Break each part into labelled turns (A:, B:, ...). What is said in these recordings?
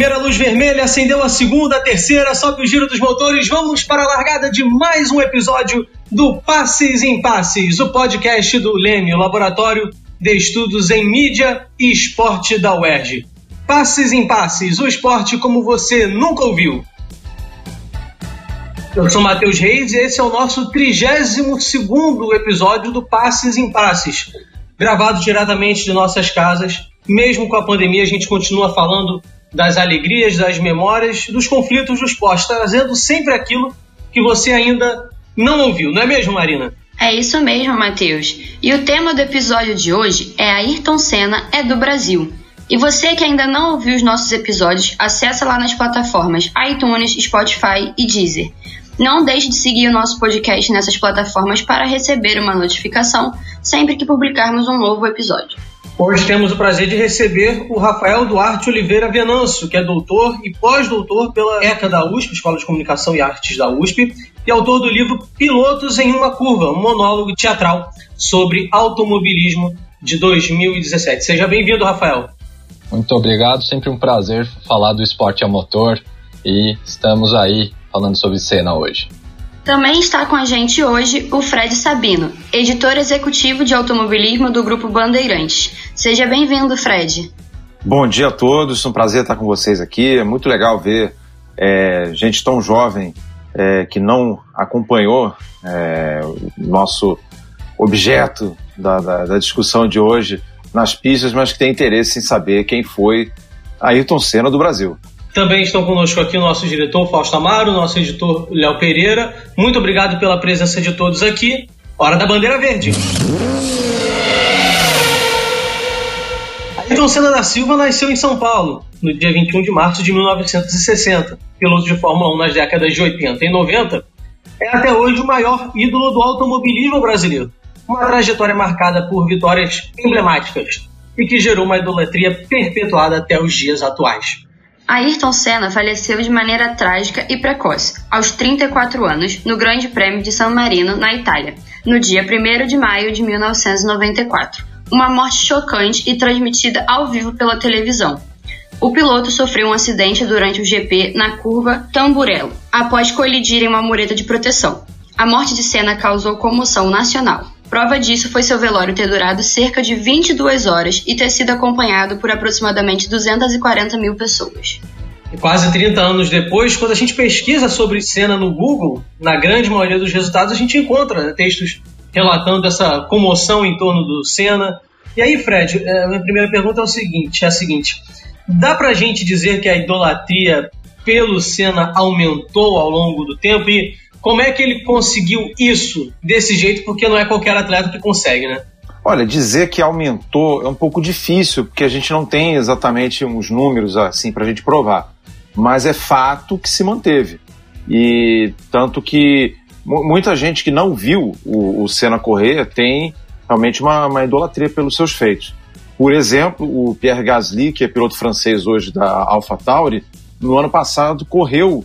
A: Primeira luz vermelha, acendeu a segunda, a terceira, sobe o giro dos motores. Vamos para a largada de mais um episódio do Passes em Passes, o podcast do Leme, o laboratório de estudos em mídia e esporte da UERJ. Passes em Passes, o esporte como você nunca ouviu. Eu sou Matheus Reis e esse é o nosso 32 episódio do Passes em Passes, gravado diretamente de nossas casas. Mesmo com a pandemia, a gente continua falando das alegrias, das memórias, dos conflitos do esporte, trazendo sempre aquilo que você ainda não ouviu, não é mesmo, Marina?
B: É isso mesmo, Matheus. E o tema do episódio de hoje é Ayrton Senna é do Brasil. E você que ainda não ouviu os nossos episódios, acessa lá nas plataformas iTunes, Spotify e Deezer. Não deixe de seguir o nosso podcast nessas plataformas para receber uma notificação sempre que publicarmos um novo episódio.
A: Hoje temos o prazer de receber o Rafael Duarte Oliveira Venâncio, que é doutor e pós-doutor pela ECA da USP, Escola de Comunicação e Artes da USP, e autor do livro Pilotos em uma Curva, um monólogo teatral sobre automobilismo de 2017. Seja bem-vindo, Rafael.
C: Muito obrigado, sempre um prazer falar do esporte a motor e estamos aí falando sobre cena hoje.
B: Também está com a gente hoje o Fred Sabino, editor executivo de automobilismo do Grupo Bandeirantes. Seja bem-vindo, Fred.
D: Bom dia a todos, um prazer estar com vocês aqui. É muito legal ver é, gente tão jovem é, que não acompanhou é, o nosso objeto da, da, da, discussão de hoje nas pistas, mas que tem interesse em saber quem foi Ayrton Senna do Brasil.
A: Também estão conosco aqui o nosso diretor Fausto Amaro, nosso editor Léo Pereira. Muito obrigado pela presença de todos aqui. Hora da bandeira verde. Ayrton Senna da Silva nasceu em São Paulo, no dia 21 de março de 1960. Piloto de Fórmula 1 nas décadas de 80 e 90, é até hoje o maior ídolo do automobilismo brasileiro. Uma trajetória marcada por vitórias emblemáticas e que gerou uma idolatria perpetuada até os dias atuais.
B: Ayrton Senna faleceu de maneira trágica e precoce, aos 34 anos, no Grande Prêmio de San Marino, na Itália, no dia 1 de maio de 1994. Uma morte chocante e transmitida ao vivo pela televisão. O piloto sofreu um acidente durante o GP na curva Tamburello, após colidir em uma mureta de proteção. A morte de Senna causou comoção nacional. Prova disso foi seu velório ter durado cerca de 22 horas e ter sido acompanhado por aproximadamente 240 mil pessoas.
A: E quase 30 anos depois, quando a gente pesquisa sobre cena no Google, na grande maioria dos resultados a gente encontra né, textos relatando essa comoção em torno do Senna. E aí, Fred, é, a minha primeira pergunta é, o seguinte, é a seguinte: dá pra gente dizer que a idolatria pelo Senna aumentou ao longo do tempo? E como é que ele conseguiu isso desse jeito? Porque não é qualquer atleta que consegue, né?
D: Olha, dizer que aumentou é um pouco difícil, porque a gente não tem exatamente uns números assim para a gente provar. Mas é fato que se manteve. E tanto que muita gente que não viu o, o Senna correr tem realmente uma, uma idolatria pelos seus feitos. Por exemplo, o Pierre Gasly, que é piloto francês hoje da AlphaTauri, no ano passado correu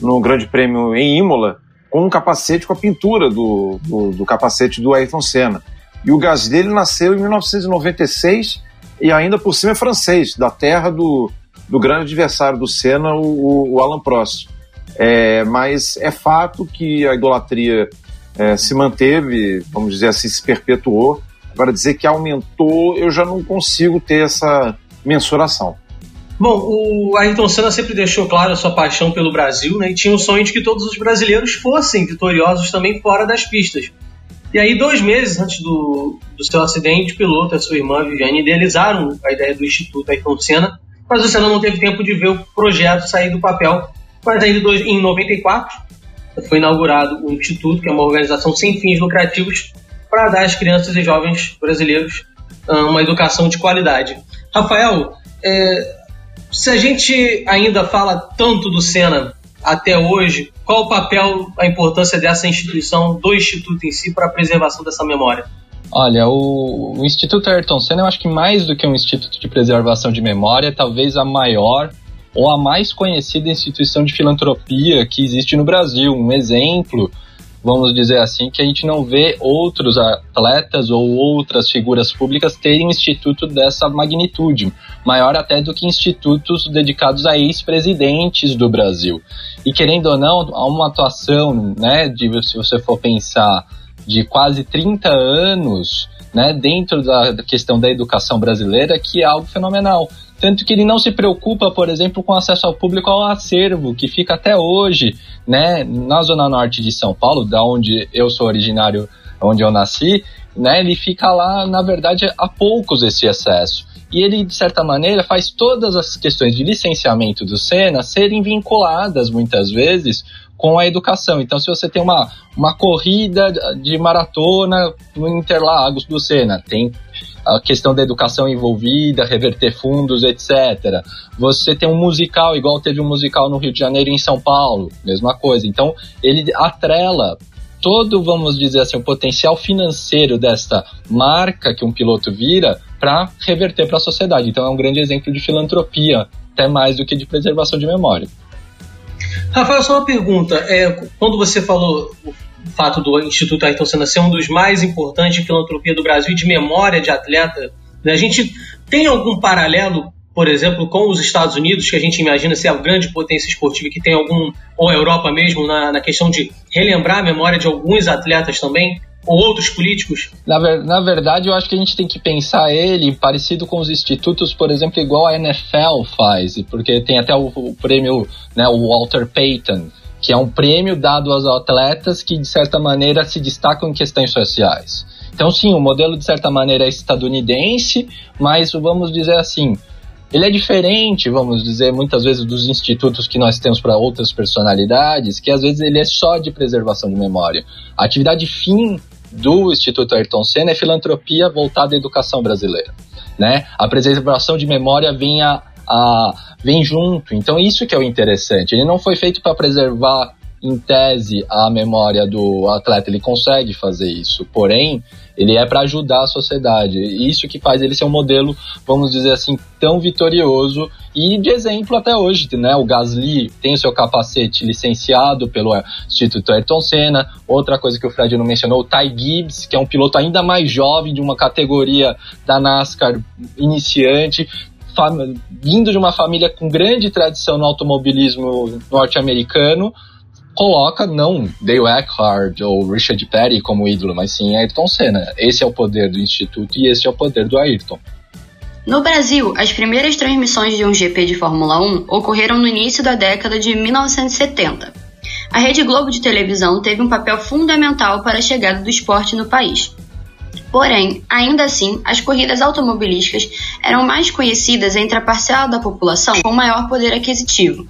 D: no Grande Prêmio em Imola com um capacete com a pintura do, do, do capacete do Ayrton Senna. E o Gasly ele nasceu em 1996 e ainda por cima é francês, da terra do, do grande adversário do Senna, o, o Alan Prost. É, mas é fato que a idolatria é, se manteve, vamos dizer assim, se perpetuou. Agora, dizer que aumentou, eu já não consigo ter essa mensuração.
A: Bom, o Ayrton Senna sempre deixou claro a sua paixão pelo Brasil, né? E tinha o sonho de que todos os brasileiros fossem vitoriosos também fora das pistas. E aí, dois meses antes do, do seu acidente, o piloto e a sua irmã Viviane idealizaram a ideia do Instituto Ayrton Senna, mas o Senna não teve tempo de ver o projeto sair do papel. Mas ainda em 94 foi inaugurado o Instituto, que é uma organização sem fins lucrativos para dar às crianças e jovens brasileiros ah, uma educação de qualidade. Rafael, é, se a gente ainda fala tanto do Senna até hoje, qual o papel, a importância dessa instituição, do Instituto em si, para a preservação dessa memória?
C: Olha, o, o, Instituto Ayrton Senna, eu acho que mais do que um instituto de preservação de memória, talvez a maior ou a mais conhecida instituição de filantropia que existe no Brasil. Um exemplo vamos dizer assim, que a gente não vê outros atletas ou outras figuras públicas terem instituto dessa magnitude, maior até do que institutos dedicados a ex-presidentes do Brasil. E querendo ou não, há uma atuação, né, de se você for pensar de quase 30 anos, né, dentro da questão da educação brasileira, que é algo fenomenal. Tanto que ele não se preocupa, por exemplo, com acesso ao público ao acervo, que fica até hoje, né, na zona norte de São Paulo, da onde eu sou originário, onde eu nasci, né, ele fica lá, na verdade, há poucos esse acesso. E ele, de certa maneira, faz todas as questões de licenciamento do Sena serem vinculadas, muitas vezes, com a educação. Então, se você tem uma, uma corrida de maratona no Interlagos do Sena, tem a questão da educação envolvida, reverter fundos, etc. Você tem um musical, igual teve um musical no Rio de Janeiro e em São Paulo, mesma coisa. Então, ele atrela todo, vamos dizer assim, o potencial financeiro desta marca que um piloto vira para reverter para a sociedade. Então, é um grande exemplo de filantropia, até mais do que de preservação de memória.
A: Rafael, só uma pergunta. É, quando você falou o fato do Instituto Ayrton Senna ser um dos mais importantes de filantropia do Brasil e de memória de atleta, né, a gente tem algum paralelo, por exemplo, com os Estados Unidos, que a gente imagina ser a grande potência esportiva, que tem algum, ou a Europa mesmo, na, na questão de relembrar a memória de alguns atletas também? ou outros políticos?
C: Na, ver, na, verdade, eu acho que a gente tem que pensar ele parecido com os institutos, por exemplo, igual a NFL faz, porque tem até o, o prêmio, né, o Walter Payton, que é um prêmio dado aos atletas que, de certa maneira, se destacam em questões sociais. Então, sim, o modelo, de certa maneira, é estadunidense, mas vamos dizer assim, ele é diferente, vamos dizer, muitas vezes dos institutos que nós temos para outras personalidades, que às vezes ele é só de preservação de memória. A atividade fim do Instituto Ayrton Senna é filantropia voltada à educação brasileira. Né? A preservação de memória vem, a, a, vem junto. Então, isso que é o interessante. Ele não foi feito para preservar em tese, a memória do atleta, ele consegue fazer isso. Porém, ele é para ajudar a sociedade. Isso que faz ele ser um modelo, vamos dizer assim, tão vitorioso e de exemplo até hoje, né? O Gasly tem o seu capacete licenciado pelo Instituto Ayrton Senna. Outra coisa que o Fred não mencionou, o Ty Gibbs, que é um piloto ainda mais jovem de uma categoria da NASCAR iniciante, vindo de uma família com grande tradição no automobilismo norte-americano, coloca não Dale Eckhardt ou Richard Petty como ídolo, mas sim Ayrton Senna. Esse é o poder do Instituto e esse é o poder do Ayrton.
B: No Brasil, as primeiras transmissões de um GP de Fórmula 1 ocorreram no início da década de 1970. A Rede Globo de televisão teve um papel fundamental para a chegada do esporte no país. Porém, ainda assim, as corridas automobilísticas eram mais conhecidas entre a parcela da população com maior poder aquisitivo,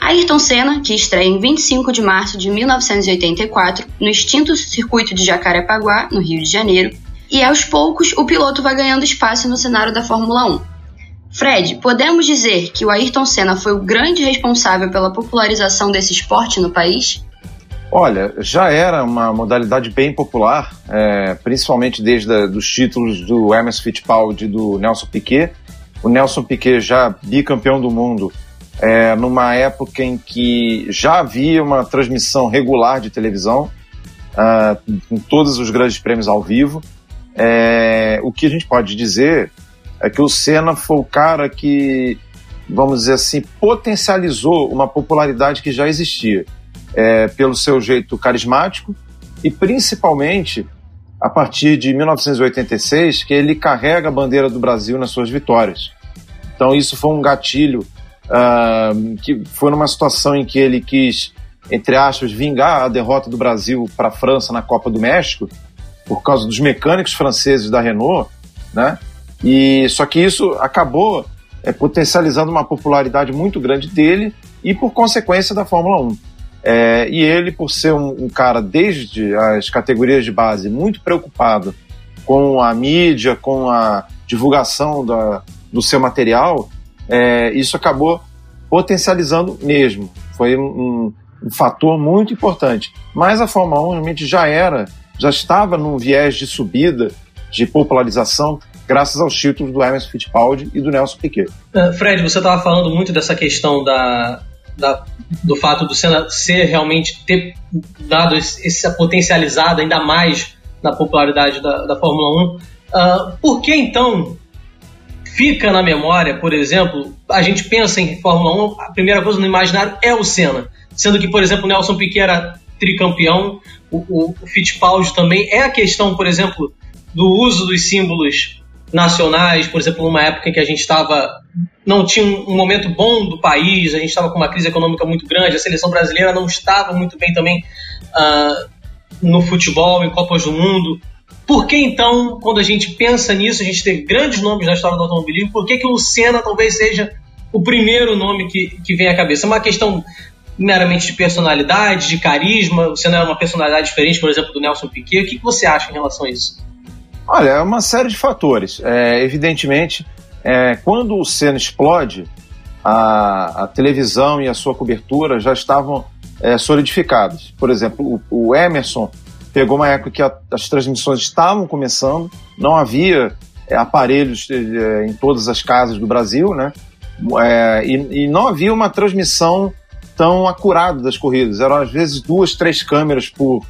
B: Ayrton Senna, que estreia em 25 de março de 1984 no extinto circuito de Jacarepaguá, no Rio de Janeiro, e aos poucos o piloto vai ganhando espaço no cenário da Fórmula 1. Fred, podemos dizer que o Ayrton Senna foi o grande responsável pela popularização desse esporte no país?
D: Olha, já era uma modalidade bem popular, é, principalmente desde a, dos títulos do Emerson Fittipaldi e do Nelson Piquet. O Nelson Piquet já bicampeão do mundo é, numa época em que já havia uma transmissão regular de televisão, uh, com todos os grandes prêmios ao vivo. É, o que a gente pode dizer é que o Senna foi o cara que, vamos dizer assim, potencializou uma popularidade que já existia, é, pelo seu jeito carismático e principalmente a partir de 1986, que ele carrega a bandeira do Brasil nas suas vitórias. Então isso foi um gatilho uh, que foi numa situação em que ele quis, entre aspas, vingar a derrota do Brasil para a França na Copa do México, por causa dos mecânicos franceses da Renault, né? E só que isso acabou é, potencializando uma popularidade muito grande dele e por consequência da Fórmula 1. É, e ele, por ser um, um, cara desde as categorias de base muito preocupado com a mídia, com a divulgação da, do seu material, é, isso acabou potencializando mesmo. Foi um, um, fator muito importante. Mas a Fórmula 1 realmente já era, já estava num viés de subida, de popularização, graças aos títulos do Emerson Fittipaldi e do Nelson Piquet.
A: Uh, Fred, você estava falando muito dessa questão da, da do fato do Senna ser realmente ter dado essa potencializada ainda mais na popularidade da, da Fórmula 1. Uh, ah, por que então fica na memória, por exemplo, a gente pensa em Fórmula 1, a primeira coisa no imaginário é o Senna, sendo que, por exemplo, o Nelson Piquet era tricampeão, o, o, o Fittipaldi também. É a questão, por exemplo, do uso dos símbolos nacionais, por exemplo, numa época em que a gente estava não tinha um momento bom do país, a gente estava com uma crise econômica muito grande, a seleção brasileira não estava muito bem também uh, no futebol, em Copas do Mundo. Por que então, quando a gente pensa nisso, a gente tem grandes nomes na história do automobilismo, por que, que o Senna talvez seja o primeiro nome que, que vem à cabeça? É uma questão meramente de personalidade, de carisma? O Senna é uma personalidade diferente, por exemplo, do Nelson Piquet. O que, que você acha em relação a isso?
D: Olha, é uma série de fatores. É, evidentemente, é, quando o Senna explode, a, a, televisão e a sua cobertura já estavam é, solidificadas. Por exemplo, o, o, Emerson pegou uma época que a, as transmissões estavam começando, não havia é, aparelhos é, em todas as casas do Brasil, né? É, e, e não havia uma transmissão tão acurada das corridas. Eram às vezes duas, três câmeras por,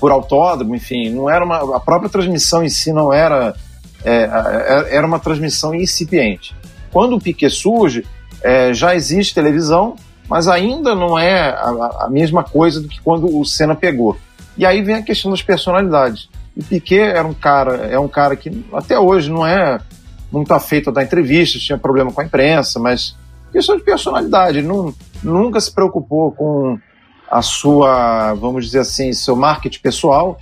D: por autódromo, enfim, não era uma, a própria transmissão em si não era é, é, era uma transmissão incipiente. Quando o Piquet surge, é, já existe televisão, mas ainda não é a, a, mesma coisa do que quando o Senna pegou. E aí vem a questão das personalidades. O Piquet era um cara, é um cara que até hoje não é muito afeito a dar entrevistas, tinha problema com a imprensa, mas questão de personalidade. Não, nunca se preocupou com a sua, vamos dizer assim, seu marketing pessoal.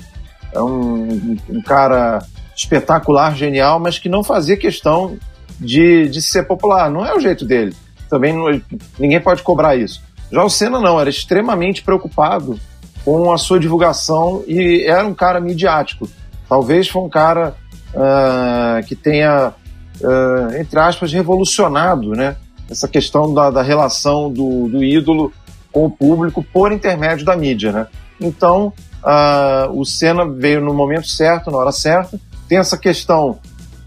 D: É um, um cara espetacular, genial, mas que não fazia questão de, de ser popular. Não é o jeito dele. Também não, ninguém pode cobrar isso. Já o Senna não, era extremamente preocupado com a sua divulgação e era um cara midiático. Talvez foi um cara uh, que tenha, uh, entre aspas, revolucionado né, essa questão da, da relação do, do ídolo com o público por intermédio da mídia, né? Então, uh, o Senna veio no momento certo, na hora certa. Tem essa questão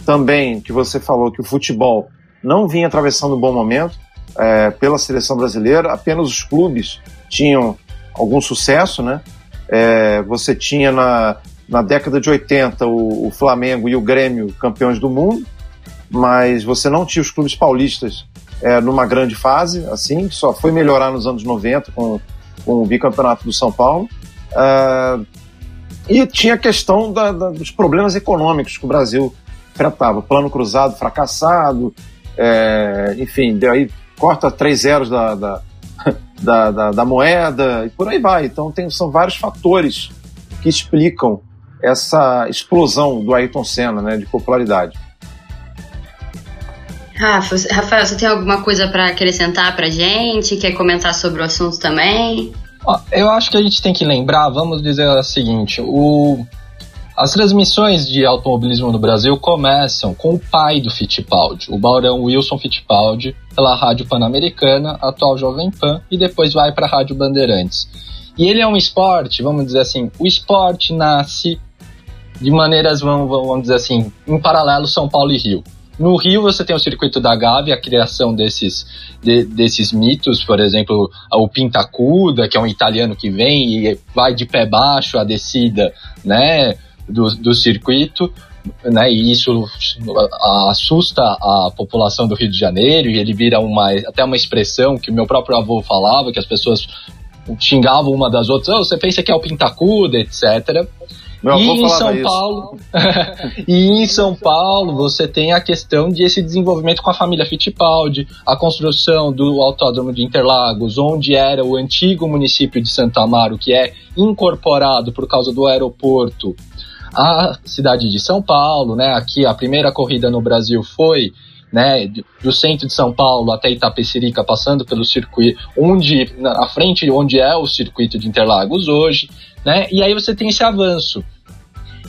D: também que você falou que o futebol não vinha atravessando um bom momento é, pela seleção brasileira. Apenas os clubes tinham algum sucesso, né? É, você tinha na, na década de 80 o, o Flamengo e o Grêmio campeões do mundo, mas você não tinha os clubes paulistas é, numa grande fase, assim, que só foi melhorar nos anos 90 com, com o bicampeonato do São Paulo. Uh, e tinha a questão da, da, dos problemas econômicos que o Brasil enfrentava. Plano cruzado fracassado, é, enfim, daí corta três zeros da, da, da, da, da moeda e por aí vai. Então tem, são vários fatores que explicam essa explosão do Ayrton Senna né, de popularidade.
B: Rafa, Rafael, você tem alguma coisa para acrescentar para gente? Quer comentar sobre o assunto também?
C: Eu acho que a gente tem que lembrar, vamos dizer o seguinte, o, as transmissões de automobilismo no Brasil começam com o pai do Fittipaldi, o Baurão Wilson Fittipaldi, pela Rádio Pan-Americana, atual Jovem Pan, e depois vai para a Rádio Bandeirantes. E ele é um esporte, vamos dizer assim, o esporte nasce de maneiras, vamos, vamos dizer assim, em paralelo São Paulo e Rio. No Rio você tem o circuito da Gávea, a criação desses, de, desses mitos, por exemplo, o Pintacuda, que é um italiano que vem e vai de pé baixo a descida né, do, do circuito, né, e isso assusta a população do Rio de Janeiro e ele vira uma, até uma expressão que o meu próprio avô falava, que as pessoas xingavam uma das outras, oh, você pensa que é o Pintacuda, etc. Meu e em São Paulo, e em São Paulo você tem a questão de esse desenvolvimento com a família Fittipaldi, a construção do Autódromo de Interlagos, onde era o antigo município de Santo Amaro, que é incorporado por causa do aeroporto à cidade de São Paulo, né? Aqui a primeira corrida no Brasil foi né, do centro de São Paulo até Itapecerica, passando pelo circuito, onde na frente onde é o circuito de Interlagos hoje, né? E aí você tem esse avanço.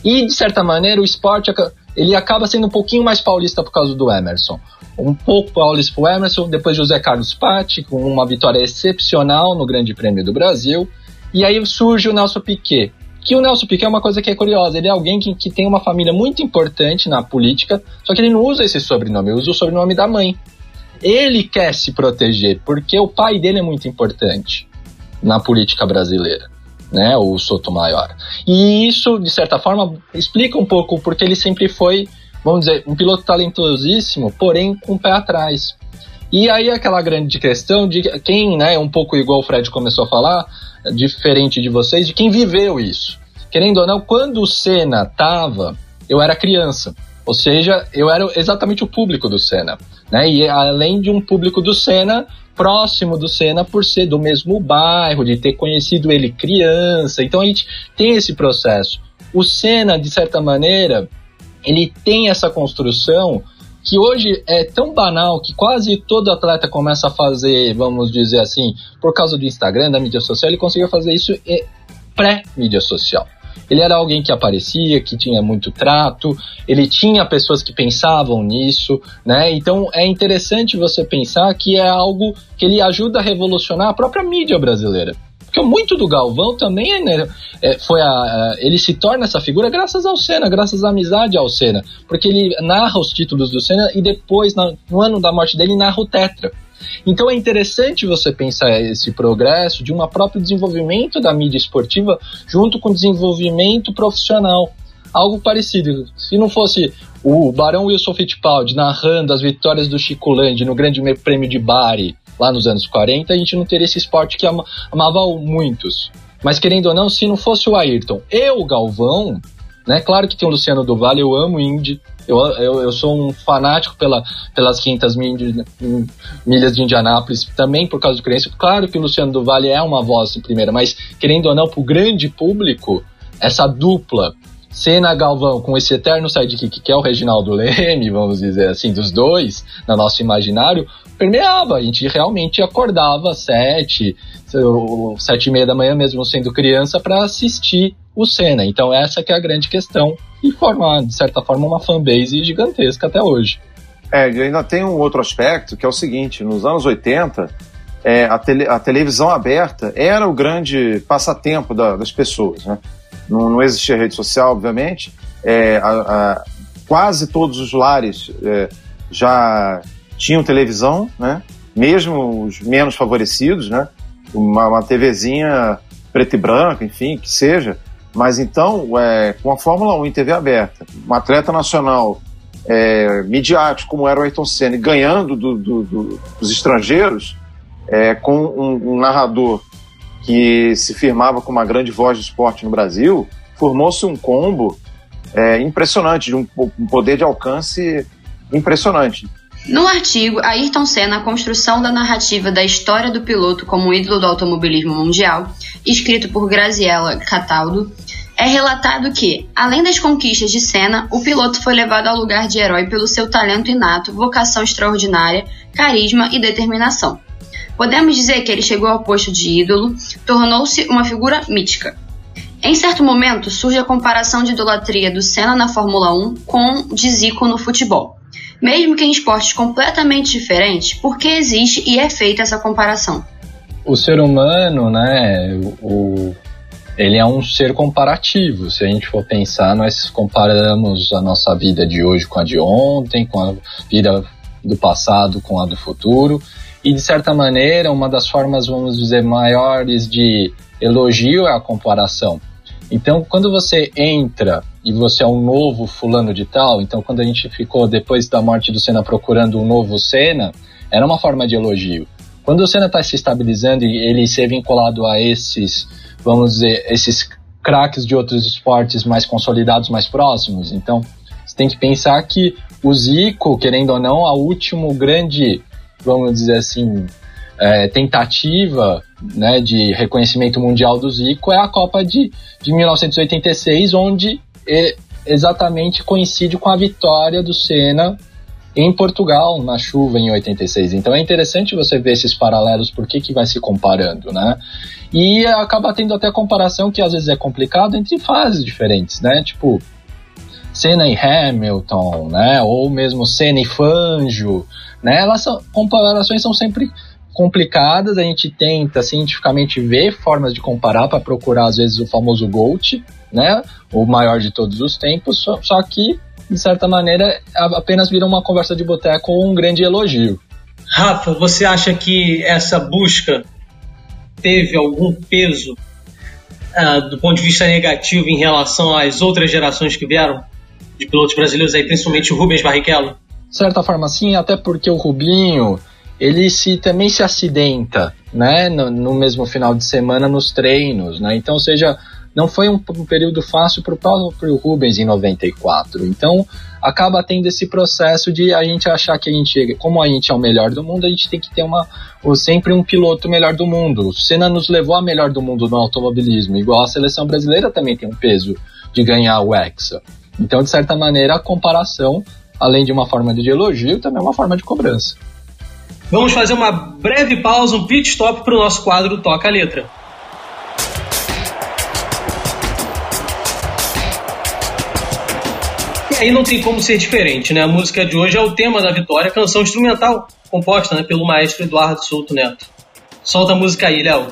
C: E de certa maneira o esporte ele acaba sendo um pouquinho mais paulista por causa do Emerson. Um pouco paulista para o Emerson, depois José Carlos Patti, com uma vitória excepcional no Grande Prêmio do Brasil. E aí surge o Nelson Piquet, que o Nelson Piquet é uma coisa que é curiosa. Ele é alguém que, que tem uma família muito importante na política, só que ele não usa esse sobrenome, ele usa o sobrenome da mãe. ele quer se proteger, porque o pai dele é muito importante na política brasileira, né, o Sotomayor. E isso, de certa forma, explica um pouco porque ele sempre foi, vamos dizer, um piloto talentosíssimo, porém com o pé atrás. E aí aquela grande questão de quem, né, um pouco igual o Fred começou a falar, diferente de vocês, de quem viveu isso. Querendo ou não, quando o Senna tava, eu era criança. Ou seja, eu era exatamente o público do Senna. Né? E além de um público do Senna, próximo do Senna por ser do mesmo bairro, de ter conhecido ele criança. Então a gente tem esse processo. O Senna, de certa maneira, ele tem essa construção que hoje é tão banal que quase todo atleta começa a fazer, vamos dizer assim, por causa do Instagram, da mídia social, ele conseguiu fazer isso pré-mídia social. Ele era alguém que aparecia, que tinha muito trato, ele tinha pessoas que pensavam nisso, né? Então é interessante você pensar que é algo que ele ajuda a revolucionar a própria mídia brasileira. Porque muito do Galvão também é, né, é, foi a, ele se torna essa figura graças ao Senna, graças à amizade ao Senna. Porque ele narra os títulos do Senna e depois, no ano da morte dele, narra o Tetra. Então é interessante você pensar esse progresso de um próprio desenvolvimento da mídia esportiva junto com o desenvolvimento profissional. Algo parecido. Se não fosse o Barão Wilson Fittipaldi narrando as vitórias do Chico Land no Grande Prêmio de Bari, lá nos anos 40, a gente não teria esse esporte que ama, amava muitos. Mas querendo ou não, se não fosse o Ayrton e o Galvão, né? Claro que tem o Luciano do Vale, eu amo Indy, eu, eu, eu sou um fanático pela, pelas 500 milhas de Indianápolis, também por causa do crença. Claro que o Luciano do Vale é uma voz em primeira, mas querendo ou não, para o grande público, essa dupla Senna Galvão com esse eterno sidekick que é o Reginaldo Leme, vamos dizer assim, dos dois, no nosso imaginário, permeava. A gente realmente acordava às sete, sete e meia da manhã, mesmo sendo criança, para assistir o Senna. Então essa que é a grande questão e formar, de certa forma, uma fanbase gigantesca até hoje.
D: É, e ainda tem um outro aspecto que é o seguinte: nos anos 80, é, a, tele, a televisão aberta era o grande passatempo da, das pessoas. Né? Não, não, existia rede social, obviamente. É, a, a, quase todos os lares é, já tinham televisão, né? mesmo os menos favorecidos, né? uma, uma TVzinha preta e branca, enfim, que seja. Mas então, é, com a Fórmula 1 em TV aberta, um atleta nacional é, midiático como era o Ayrton Senna, ganhando do, do, do, dos estrangeiros, é, com um, um, narrador que se firmava como uma grande voz do esporte no Brasil, formou-se um combo é, impressionante, de um, um poder de alcance impressionante.
B: No artigo Ayrton Senna, a construção da narrativa da história do piloto como ídolo do automobilismo mundial, escrito por Graziella Cataldo, é relatado que, além das conquistas de Senna, o piloto foi levado ao lugar de herói pelo seu talento inato, vocação extraordinária, carisma e determinação. Podemos dizer que ele chegou ao posto de ídolo, tornou-se uma figura mítica. Em certo momento, surge a comparação de idolatria do Senna na Fórmula 1 com de Zico no futebol. Mesmo que em esportes completamente diferentes, por que existe e é feita essa comparação?
C: O ser humano, né, o, ele é um ser comparativo. Se a gente for pensar, nós comparamos a nossa vida de hoje com a de ontem, com a vida do passado com a do futuro. E de certa maneira, uma das formas, vamos dizer, maiores de elogio é a comparação. Então, quando você entra e você é um novo fulano de tal, então quando a gente ficou depois da morte do Senna procurando um novo Senna, era uma forma de elogio. Quando o Senna está se estabilizando e ele ser vinculado a esses, vamos dizer, esses craques de outros esportes mais consolidados, mais próximos, então você tem que pensar que o Zico, querendo ou não, a último grande, vamos dizer assim, é, tentativa né, de reconhecimento mundial do Zico é a Copa de, de 1986, onde exatamente coincide com a vitória do Senna em Portugal na chuva em 86. Então é interessante você ver esses paralelos, por que, vai se comparando, né? E acaba tendo até comparação que às vezes é complicado entre fases diferentes, né? Tipo, Senna e Hamilton, né? Ou mesmo Senna e Fangio, né? Elas são, comparações são sempre complicadas, a gente tenta cientificamente ver formas de comparar para procurar às vezes o famoso GOAT, né? O maior de todos os tempos, só, só que de certa maneira apenas vira uma conversa de boteco ou um grande elogio.
A: Rafa, você acha que essa busca teve algum peso uh, do ponto de vista negativo em relação às outras gerações que vieram de pilotos brasileiros, aí, principalmente o Rubens Barrichello?
C: De certa forma, sim, até porque o Rubinho ele se também se acidenta, né, no, no mesmo final de semana nos treinos, né? Então, seja, não foi um, um período fácil para o próprio Rubens em 94. Então, acaba tendo esse processo de a gente achar que a gente, como a gente é o melhor do mundo, a gente tem que ter uma, sempre um piloto melhor do mundo. O Senna nos levou a melhor do mundo no automobilismo, igual a seleção brasileira também tem um peso de ganhar o Hexa. Então, de certa maneira, a comparação, além de uma forma de elogio, também é uma forma de cobrança.
A: Vamos fazer uma breve pausa, um pit stop para o nosso quadro Toca a Letra. Aí não tem como ser diferente, né? A música de hoje é o tema da vitória, canção instrumental composta né, pelo maestro Eduardo Souto Neto. Solta a música aí, Léo.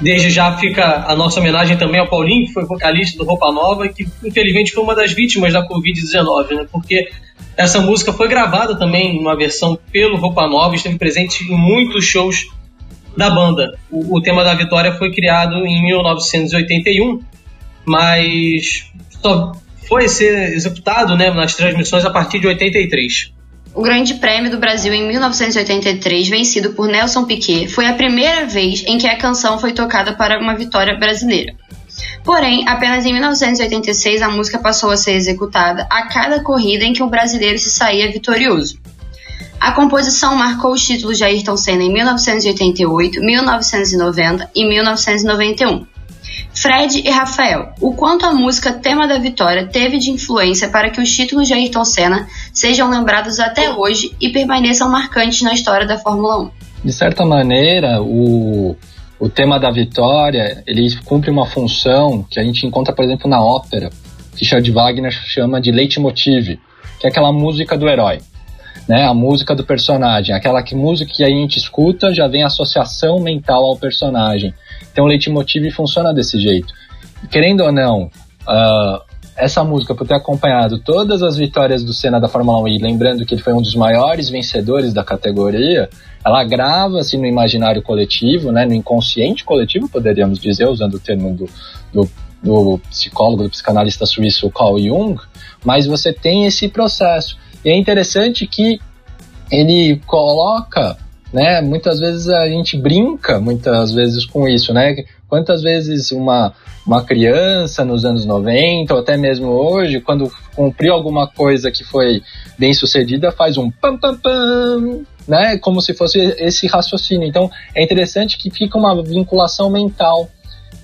A: Desde já fica a nossa homenagem também ao Paulinho, que foi vocalista do Roupa Nova que infelizmente foi uma das vítimas da Covid-19, né? Porque essa música foi gravada também uma versão pelo Roupa Nova, esteve presente em muitos shows da banda. O, o tema da vitória foi criado em 1981, mas só foi ser executado né, nas transmissões a partir de 83.
B: O Grande Prêmio do Brasil em 1983, vencido por Nelson Piquet, foi a primeira vez em que a canção foi tocada para uma vitória brasileira. Porém, apenas em 1986 a música passou a ser executada a cada corrida em que o brasileiro se saía vitorioso. A composição marcou os títulos de Ayrton Senna em 1988, 1990 e 1991. Fred e Rafael, o quanto a música Tema da Vitória teve de influência para que os títulos de Ayrton Senna sejam lembrados até hoje e permaneçam marcantes na história da Fórmula 1.
C: De certa maneira, o, o tema da vitória ele cumpre uma função que a gente encontra, por exemplo, na ópera, que Richard Wagner chama de leitmotiv, que é aquela música do herói. Né, a música do personagem, aquela que música que a gente escuta já vem associação mental ao personagem. Então o leitmotiv funciona desse jeito. Querendo ou não, uh, essa música, por ter acompanhado todas as vitórias do Senna da Fórmula 1 e lembrando que ele foi um dos maiores vencedores da categoria, ela grava-se no imaginário coletivo, né, no inconsciente coletivo, poderíamos dizer, usando o termo do, do, do psicólogo, do psicanalista suíço Carl Jung, mas você tem esse processo. E é interessante que ele coloca né? Muitas vezes a gente brinca, muitas vezes com isso, né? Quantas vezes uma, uma criança nos anos 90, ou até mesmo hoje, quando cumpriu alguma coisa que foi bem sucedida, faz um pam pam pam, né? Como se fosse esse raciocínio. Então é interessante que fica uma vinculação mental.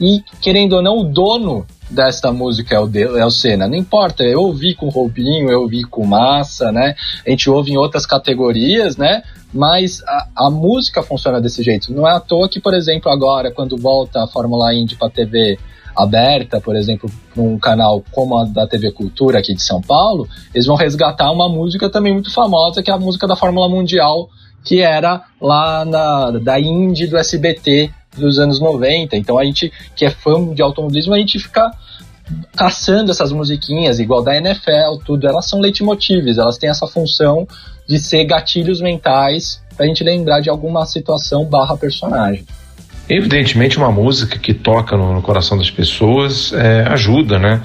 C: E, querendo ou não, o dono desta música é o, de, é o Senna. Não importa, eu ouvi com o Robinho, eu ouvi com Massa, né? A gente ouve em outras categorias, né? Mas a, a, música funciona desse jeito. Não é à toa que, por exemplo, agora, quando volta a Fórmula Indy para TV aberta, por exemplo, para um canal como a da TV Cultura aqui de São Paulo, eles vão resgatar uma música também muito famosa, que é a música da Fórmula Mundial, que era lá na, da Indy do SBT dos anos 90. Então a gente que é fã de automobilismo, a gente fica caçando essas musiquinhas, igual da NFL, tudo, elas são leitmotivs, elas têm essa função de ser gatilhos mentais pra gente lembrar de alguma situação barra personagem.
D: Evidentemente, uma música que toca no, no coração das pessoas é, ajuda, né?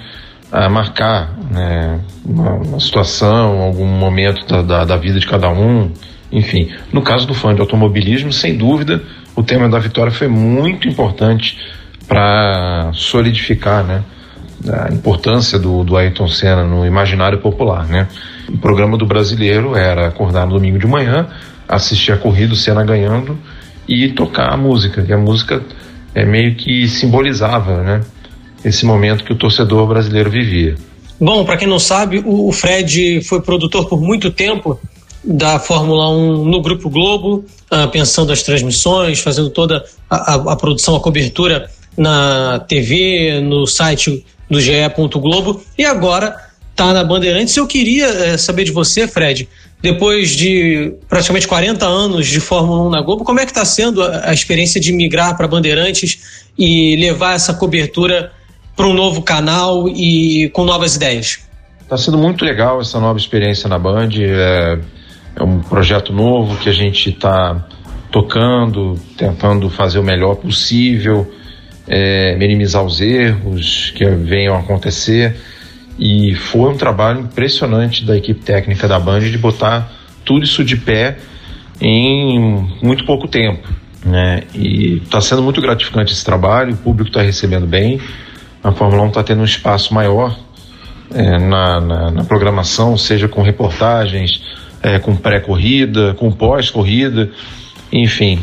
D: a marcar né, uma, uma, situação, algum momento da, da, da, vida de cada um. Enfim, no caso do fã de automobilismo, sem dúvida, o tema da vitória foi muito importante para solidificar né, a importância do, do Ayrton Senna no imaginário popular. Né? O programa do brasileiro era acordar no domingo de manhã, assistir a corrida, o Senna ganhando e tocar a música, que a música é meio que simbolizava né, esse momento que o torcedor brasileiro vivia.
A: Bom, para quem não sabe, o Fred foi produtor por muito tempo da Fórmula 1 no Grupo Globo, uh, pensando as transmissões, fazendo toda a, a, a, produção, a cobertura na TV, no site do GE. Globo, e agora está na Bandeirantes. Eu queria uh, saber de você, Fred, depois de praticamente 40 anos de Fórmula 1 na Globo, como é que está sendo a, a experiência de migrar para Bandeirantes e levar essa cobertura para um novo canal e com novas ideias?
D: Está sendo muito legal essa nova experiência na Band. É, é um projeto novo que a gente está tocando, tentando fazer o melhor possível, é, minimizar os erros que venham a acontecer. E foi um trabalho impressionante da equipe técnica da Band de botar tudo isso de pé em muito pouco tempo. Né? E está sendo muito gratificante esse trabalho, o público está recebendo bem a Fórmula 1 está tendo um espaço maior é, na, na, na, programação, seja com reportagens, é, com pré-corrida, com pós-corrida, enfim.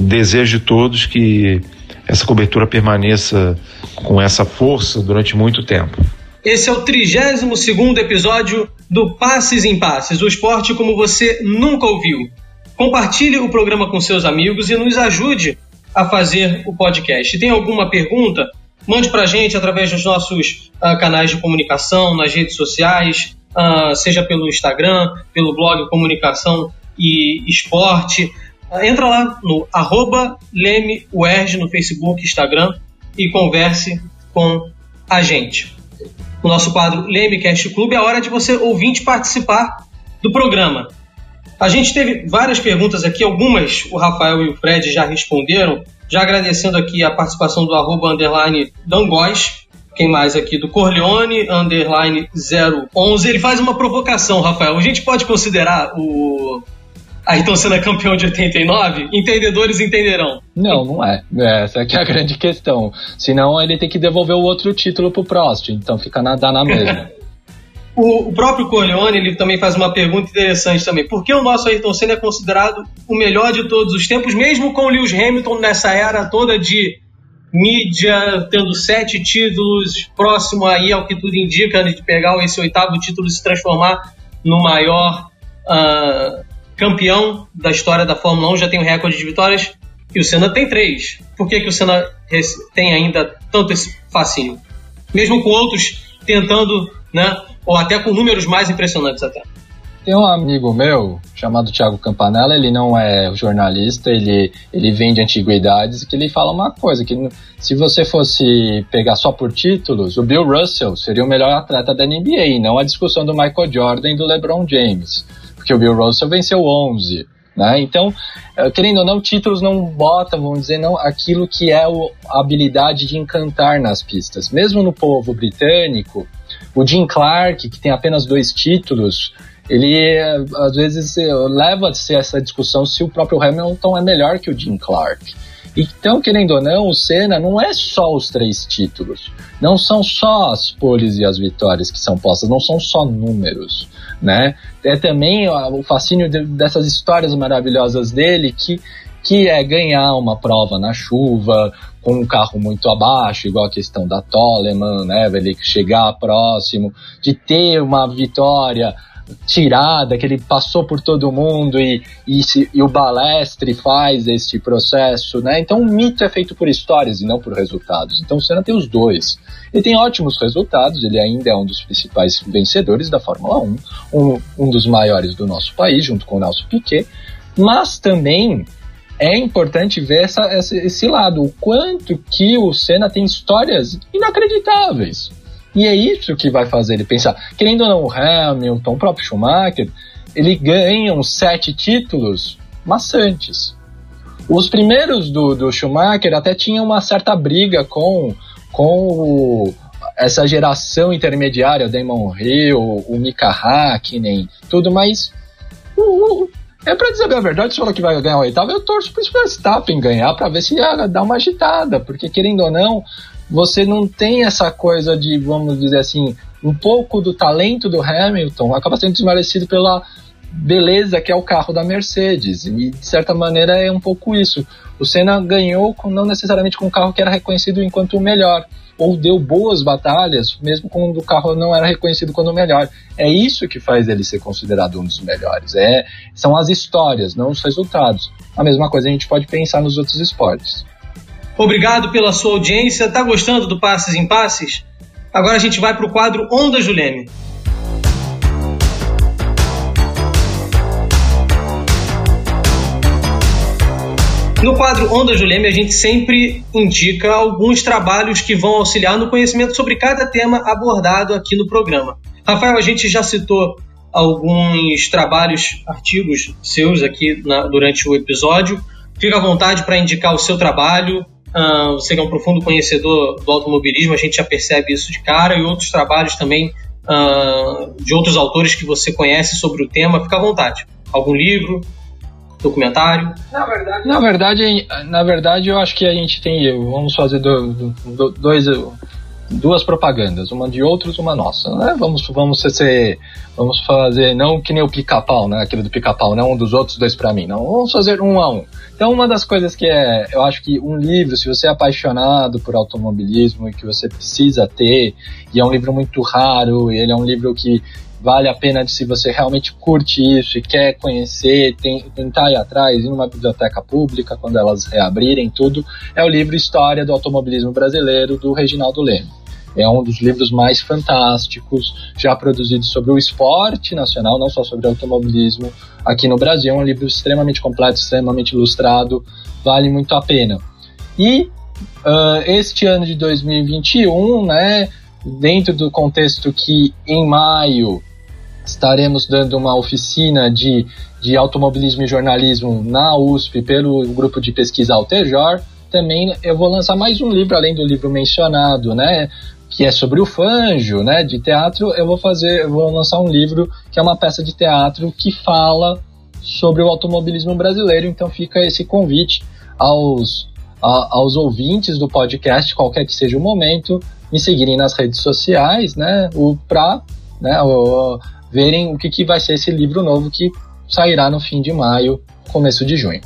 D: Desejo de todos que essa cobertura permaneça com essa força durante muito tempo.
A: Esse é o 32 episódio do Passes em Passes, o esporte como você nunca ouviu. Compartilhe o programa com seus amigos e nos ajude a fazer o podcast. Tem alguma pergunta? Mande para a gente através dos nossos uh, canais de comunicação, nas redes sociais, uh, seja pelo Instagram, pelo blog Comunicação e Esporte. Uh, entra lá no arroba LemeUERJ no Facebook, Instagram e converse com a gente. O nosso quadro LemeCast Clube é a hora de você ouvinte participar do programa. A gente teve várias perguntas aqui, algumas o Rafael e o Fred já responderam, já agradecendo aqui a participação do arroba underline Dangóis, quem mais aqui? Do Corleone, underline 011. Ele faz uma provocação, Rafael. A gente pode considerar o Ayrton Senna campeão de 89? Entendedores entenderão.
C: Não, não é. Essa é, é a grande questão. Senão ele tem que devolver o outro título pro Prost, então fica na, dá na mesma.
A: O, o, próprio Corleone ele também faz uma pergunta interessante também. Por que o nosso Ayrton Senna é considerado o melhor de todos os tempos, mesmo com o Lewis Hamilton nessa era toda de mídia, tendo sete títulos, próximo aí ao que tudo indica, de pegar esse oitavo título e se transformar no maior uh, campeão da história da Fórmula 1, já tem um recorde de vitórias, e o Senna tem três. Por que, que o Senna tem ainda tanto esse fascínio? Mesmo com outros tentando né, ou até com números mais impressionantes até.
C: Tem um amigo meu chamado Thiago Campanella, ele não é jornalista, ele, ele vende antiguidades, que ele fala uma coisa, que se você fosse pegar só por títulos, o Bill Russell seria o melhor atleta da NBA, não a discussão do Michael Jordan e do LeBron James, porque o Bill Russell venceu 11, né? Então, eh, querendo ou não, títulos não botam, vamos dizer, não aquilo que é a habilidade de encantar nas pistas. Mesmo no povo britânico, o Jim Clark, que tem apenas dois títulos, ele às vezes leva-se essa discussão se o próprio Hamilton é melhor que o Jim Clark. Então, querendo ou não, o Senna não é só os três títulos, não são só as poles e as vitórias que são postas, não são só números, né? É também o fascínio dessas histórias maravilhosas dele que que é ganhar uma prova na chuva, com um carro muito abaixo, igual a questão da Toleman, né? Ele chegar próximo, de ter uma vitória tirada, que ele passou por todo mundo e, e, se, e, o Balestre faz este processo, né? Então o mito é feito por histórias e não por resultados. Então o Senna tem os dois. Ele tem ótimos resultados, ele ainda é um dos principais vencedores da Fórmula 1, um, um dos maiores do nosso país, junto com o Nelson Piquet, mas também é importante ver essa, esse lado, o quanto que o Senna tem histórias inacreditáveis. E é isso que vai fazer ele pensar. Querendo ou não, o Hamilton, o próprio Schumacher, ele ganham sete títulos maçantes. Os primeiros do, do Schumacher até tinham uma certa briga com, com o, essa geração intermediária, o Damon Hill, o Mika Hakkinen, tudo, mas é pra dizer a verdade, se falar que vai ganhar o oitavo, eu torço pro Verstappen ganhar para ver se ia dar uma agitada, porque querendo ou não, você não tem essa coisa de, vamos dizer assim, um pouco do talento do Hamilton acaba sendo desmerecido pela beleza que é o carro da Mercedes. E de certa maneira é um pouco isso. O Senna ganhou com, não necessariamente com um carro que era reconhecido enquanto o melhor, ou deu boas batalhas, mesmo quando o carro não era reconhecido como o melhor. É isso que faz ele ser considerado um dos melhores. É, são as histórias, não os resultados. A mesma coisa a gente pode pensar nos outros esportes.
A: Obrigado pela sua audiência. Tá gostando do Passes em Passes? Agora a gente vai para o quadro Onda Juleme. No quadro Onda Juleme, a gente sempre indica alguns trabalhos que vão auxiliar no conhecimento sobre cada tema abordado aqui no programa. Rafael, a gente já citou alguns trabalhos, artigos seus aqui na, durante o episódio. Fica à vontade para indicar o seu trabalho. Uh, você que é um profundo conhecedor do automobilismo, a gente já percebe isso de cara, e outros trabalhos também uh, de outros autores que você conhece sobre o tema. Fica à vontade. Algum livro, documentário?
C: Na verdade, na verdade, na verdade eu acho que a gente tem, vamos fazer do, do, dois, duas propagandas, uma de outros, uma nossa, né? Vamos, vamos ser, vamos fazer não que nem o pica-pau, né? Aquele do pica-pau, não um dos outros, dois para mim, não. Vamos fazer um a um. Então, uma das coisas que é, eu acho que um livro, se você é apaixonado por automobilismo e que você precisa ter, e é um livro muito raro, e ele é um livro que vale a pena se você realmente curte isso e quer conhecer, tem, tentar ir atrás, ir numa biblioteca pública, quando elas reabrirem tudo, é o livro História do Automobilismo Brasileiro, do Reginaldo Leme. É um dos livros mais fantásticos já produzidos sobre o esporte nacional, não só sobre automobilismo aqui no Brasil. É um livro extremamente completo, extremamente ilustrado, vale muito a pena. E uh, este ano de 2021, né, dentro do contexto que em maio estaremos dando uma oficina de, de automobilismo e jornalismo na USP pelo grupo de pesquisa Altejor. Também eu vou lançar mais um livro, além do livro mencionado, né? Que é sobre o Fanjo, né? De teatro. Eu vou fazer, eu vou lançar um livro que é uma peça de teatro que fala sobre o automobilismo brasileiro. Então fica esse convite aos, a, aos ouvintes do podcast, qualquer que seja o momento, me seguirem nas redes sociais, né? Para né, o, verem o que, que vai ser esse livro novo que sairá no fim de maio, começo de junho.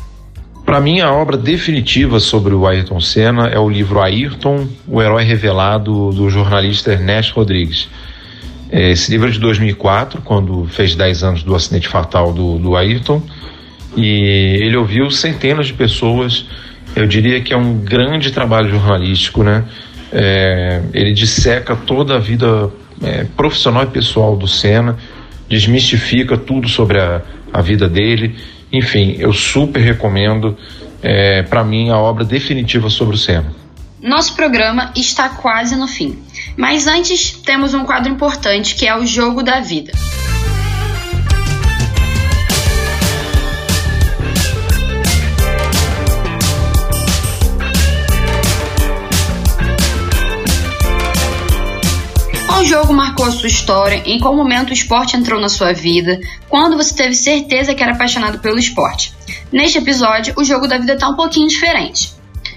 E: Para mim, a obra definitiva sobre o Ayrton Senna é o livro Ayrton, o herói revelado do jornalista Ernesto Rodrigues. É, esse livro é de 2004, quando fez 10 anos do acidente fatal do, do Ayrton, e ele ouviu centenas de pessoas. Eu diria que é um grande trabalho jornalístico, né? É, ele disseca toda a vida é, profissional e pessoal do Senna, desmistifica tudo sobre a, a vida dele. Enfim, eu super recomendo, é, para mim, a obra definitiva sobre o Senna.
B: Nosso programa está quase no fim, mas antes temos um quadro importante que é o Jogo da Vida. Qual jogo marcou a sua história? Em qual momento o esporte entrou na sua vida? Quando você teve certeza que era apaixonado pelo esporte? Neste episódio, o jogo da vida está um pouquinho diferente.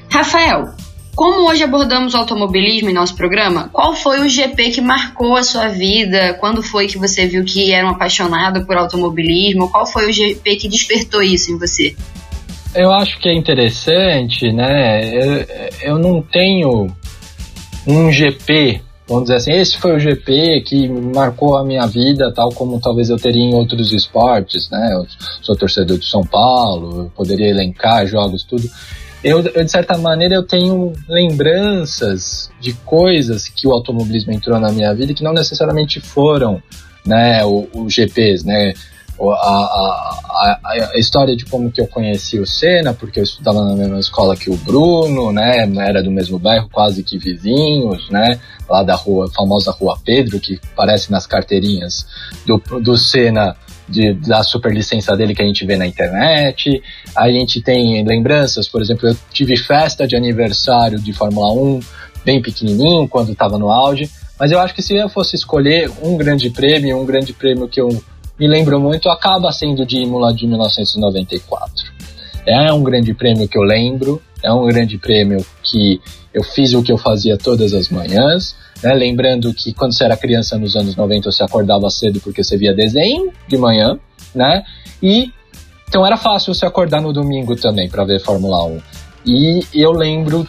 B: Rafael, como hoje abordamos o automobilismo em nosso programa, qual foi o GP que marcou a sua vida? Quando foi que você viu que era um apaixonado por automobilismo? Qual foi o GP que despertou isso em você?
C: Eu acho que é interessante, né? Eu, eu não tenho um GP vamos dizer assim, esse foi o GP que marcou a minha vida, tal como talvez eu teria em outros esportes, né? Eu sou torcedor de São Paulo, eu poderia elencar jogos, tudo. Eu, eu, de certa maneira, eu tenho lembranças de coisas que o automobilismo entrou na minha vida que não necessariamente foram, né, os GPs, né? A, a, a, história de como que eu conheci o Senna, porque eu estudava na mesma escola que o Bruno, né? Era do mesmo bairro, quase que vizinhos, né? Lá da rua, famosa Rua Pedro, que aparece nas carteirinhas do, do Senna de, da superlicença dele que a gente vê na internet. A gente tem lembranças, por exemplo, eu tive festa de aniversário de Fórmula 1 bem pequenininho quando estava no auge. Mas eu acho que se eu fosse escolher um grande prêmio, um grande prêmio que eu me lembro muito, acaba sendo de Imola de 1994. É um grande prêmio que eu lembro, é um grande prêmio que eu fiz o que eu fazia todas as manhãs, né? Lembrando que quando você era criança nos anos 90 você acordava cedo porque você via desenho de manhã, né? E então era fácil você acordar no domingo também para ver Fórmula 1. E eu lembro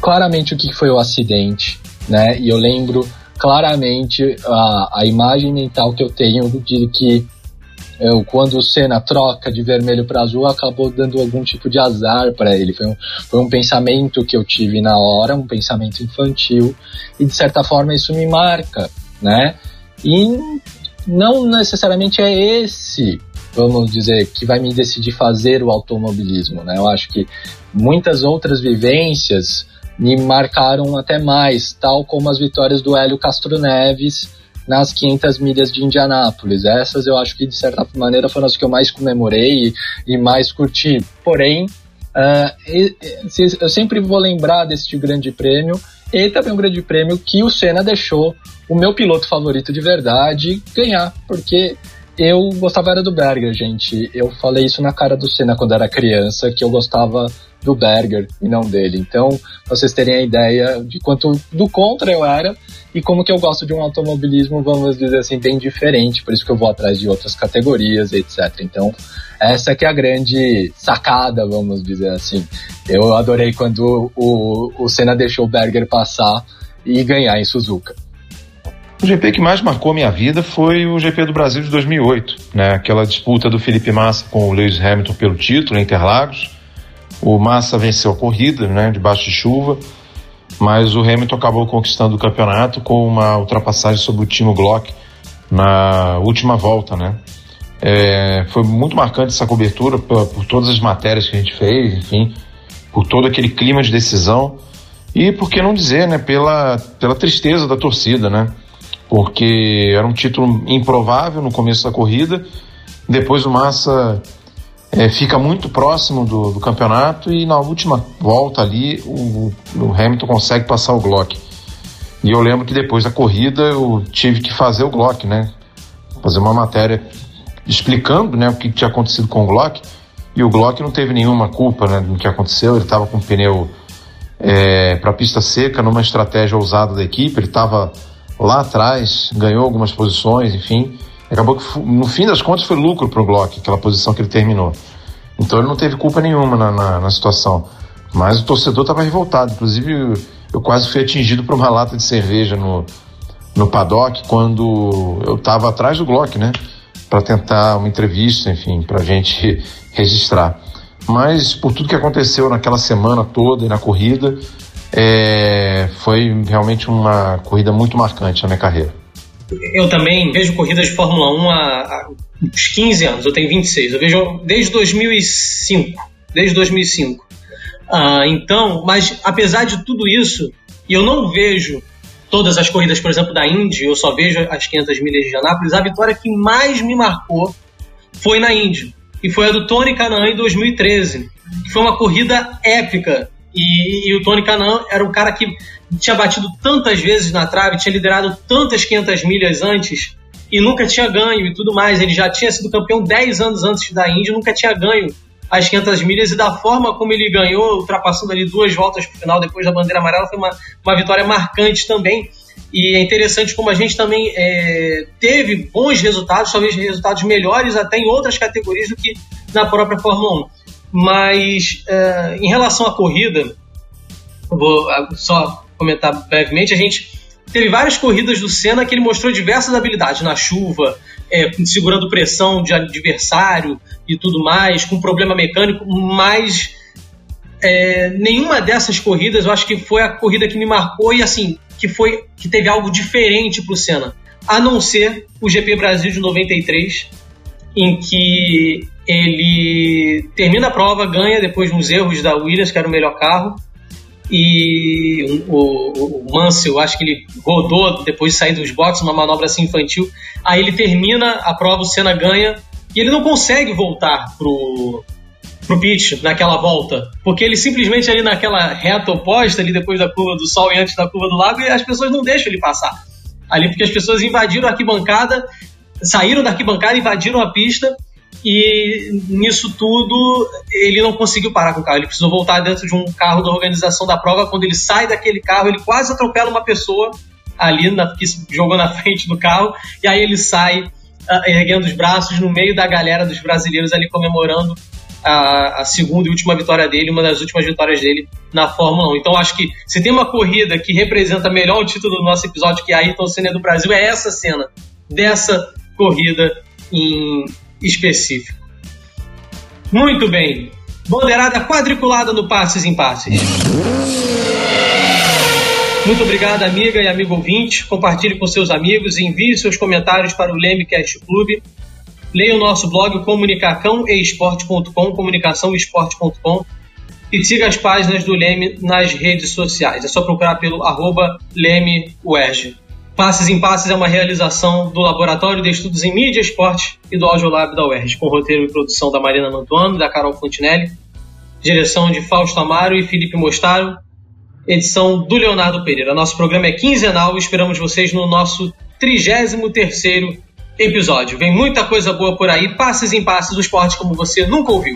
C: claramente o que foi o acidente, né? E eu lembro claramente a, a imagem mental que eu tenho de que eu, quando o Senna troca de vermelho para azul, acabou dando algum tipo de azar para ele. Foi um, foi um pensamento que eu tive na hora, um pensamento infantil, e de certa forma isso me marca, né? E não necessariamente é esse, vamos dizer, que vai me decidir fazer o automobilismo, né? Eu acho que muitas outras vivências me marcaram até mais, tal como as vitórias do Hélio Castro Neves nas 500 milhas de Indianápolis. Essas eu acho que, de certa maneira, foram as que eu mais comemorei e, mais curti. Porém, uh, eu sempre vou lembrar deste grande prêmio e também um grande prêmio que o Senna deixou o meu piloto favorito de verdade ganhar, porque eu gostava era do Berger, gente. Eu falei isso na cara do Senna quando era criança, que eu gostava do Berger e não dele. Então, vocês terem a ideia de quanto do contra eu era e como que eu gosto de um automobilismo, vamos dizer assim, bem diferente, por isso que eu vou atrás de outras categorias, etc. Então, essa que é a grande sacada, vamos dizer assim. Eu adorei quando o, o Senna deixou o Berger passar e ganhar em Suzuka.
D: O GP que mais marcou minha vida foi o GP do Brasil de 2008, né? Aquela disputa do Felipe Massa com o Lewis Hamilton pelo título em Interlagos. O Massa venceu a corrida, né? Debaixo de chuva, mas o Hamilton acabou conquistando o campeonato com uma ultrapassagem sobre o Timo Glock na última volta, né? É, foi muito marcante essa cobertura por, por todas as matérias que a gente fez, enfim, por todo aquele clima de decisão e por que não dizer, né, pela, pela tristeza da torcida, né? Porque era um título improvável no começo da corrida. Depois o Massa é, fica muito próximo do, do, campeonato e na última volta ali o, o, Hamilton consegue passar o Glock. E eu lembro que depois da corrida eu tive que fazer o Glock, né? Fazer uma matéria explicando né, o que tinha acontecido com o Glock. E o Glock não teve nenhuma culpa né, no que aconteceu, ele estava com o pneu é, para pista seca numa estratégia ousada da equipe, ele estava lá atrás, ganhou algumas posições, enfim. Acabou que, no fim das contas, foi lucro para o Glock, aquela posição que ele terminou. Então ele não teve culpa nenhuma na, na, na situação. Mas o torcedor estava revoltado. Inclusive, eu, eu quase fui atingido por uma lata de cerveja no, no paddock quando eu estava atrás do Glock, né? Para tentar uma entrevista, enfim, para a gente registrar. Mas por tudo que aconteceu naquela semana toda e na corrida, é, foi realmente uma corrida muito marcante na minha carreira.
A: Eu também vejo corridas de Fórmula 1 há, há uns 15 anos, eu tenho 26, eu vejo desde 2005, desde 2005. Ah, então, mas apesar de tudo isso, e eu não vejo todas as corridas, por exemplo, da Indy, eu só vejo as 500 milhas de Anápolis, a vitória que mais me marcou foi na Indy, e foi a do Tony Canaan em 2013, que foi uma corrida épica, e, e, o Tony Canan era um cara que tinha batido tantas vezes na trave, tinha liderado tantas 500 milhas antes e nunca tinha ganho e tudo mais. Ele já tinha sido campeão 10 anos antes da Indy, nunca tinha ganho as 500 milhas e da forma como ele ganhou, ultrapassando ali duas voltas para o final depois da bandeira amarela, foi uma, uma vitória marcante também. E é interessante como a gente também é, teve bons resultados, talvez resultados melhores até em outras categorias do que na própria Fórmula 1. Mas é, em relação à corrida, vou só comentar brevemente, a gente teve várias corridas do Senna que ele mostrou diversas habilidades na chuva, é, segurando pressão de adversário e tudo mais, com problema mecânico, mas é, nenhuma dessas corridas eu acho que foi a corrida que me marcou e assim, que foi que teve algo diferente para o Senna, a não ser o GP Brasil de 93, em que ele termina a prova, ganha depois de uns erros da Williams, que era o melhor carro, e o, o, Mansell, acho que ele rodou depois de sair dos boxes, uma manobra assim infantil. Aí ele termina a prova, o Senna ganha, e ele não consegue voltar pro, pro pitch naquela volta. Porque ele simplesmente ali naquela reta oposta, ali depois da curva do sol e antes da curva do lago, as pessoas não deixam ele passar. Ali porque as pessoas invadiram a arquibancada, saíram da arquibancada, invadiram a pista e nisso tudo ele não conseguiu parar com o carro. Ele precisou voltar dentro de um carro da organização da prova. Quando ele sai daquele carro, ele quase atropela uma pessoa ali na, que jogou na frente do carro e aí ele sai uh, erguendo os braços no meio da galera dos brasileiros ali comemorando a, a, segunda e última vitória dele, uma das últimas vitórias dele na Fórmula 1. Então acho que se tem uma corrida que representa melhor o título do nosso episódio, que é a Ayrton Senna do Brasil, é essa cena dessa corrida em específico. Muito bem. Bandeirada quadriculada no Passes em Passes. Muito obrigado, amiga e amigo ouvinte. Compartilhe com seus amigos e envie seus comentários para o Lemecast Clube Leia o nosso blog comunicaçãoesporte.com, comunicaçãoesporte.com e siga as páginas do Leme nas redes sociais. É só procurar pelo arroba LemeUERJ. Passes em Passes é uma realização do Laboratório de Estudos em Mídia Esporte e do Audiolab da UERJ, com roteiro e produção da Marina Mantuano e da Carol Fontinelli, direção de Fausto Amaro e Felipe Mostaro, edição do Leonardo Pereira. Nosso programa é quinzenal e esperamos vocês no nosso 33º episódio. Vem muita coisa boa por aí, passes em passes, o esporte como você nunca ouviu.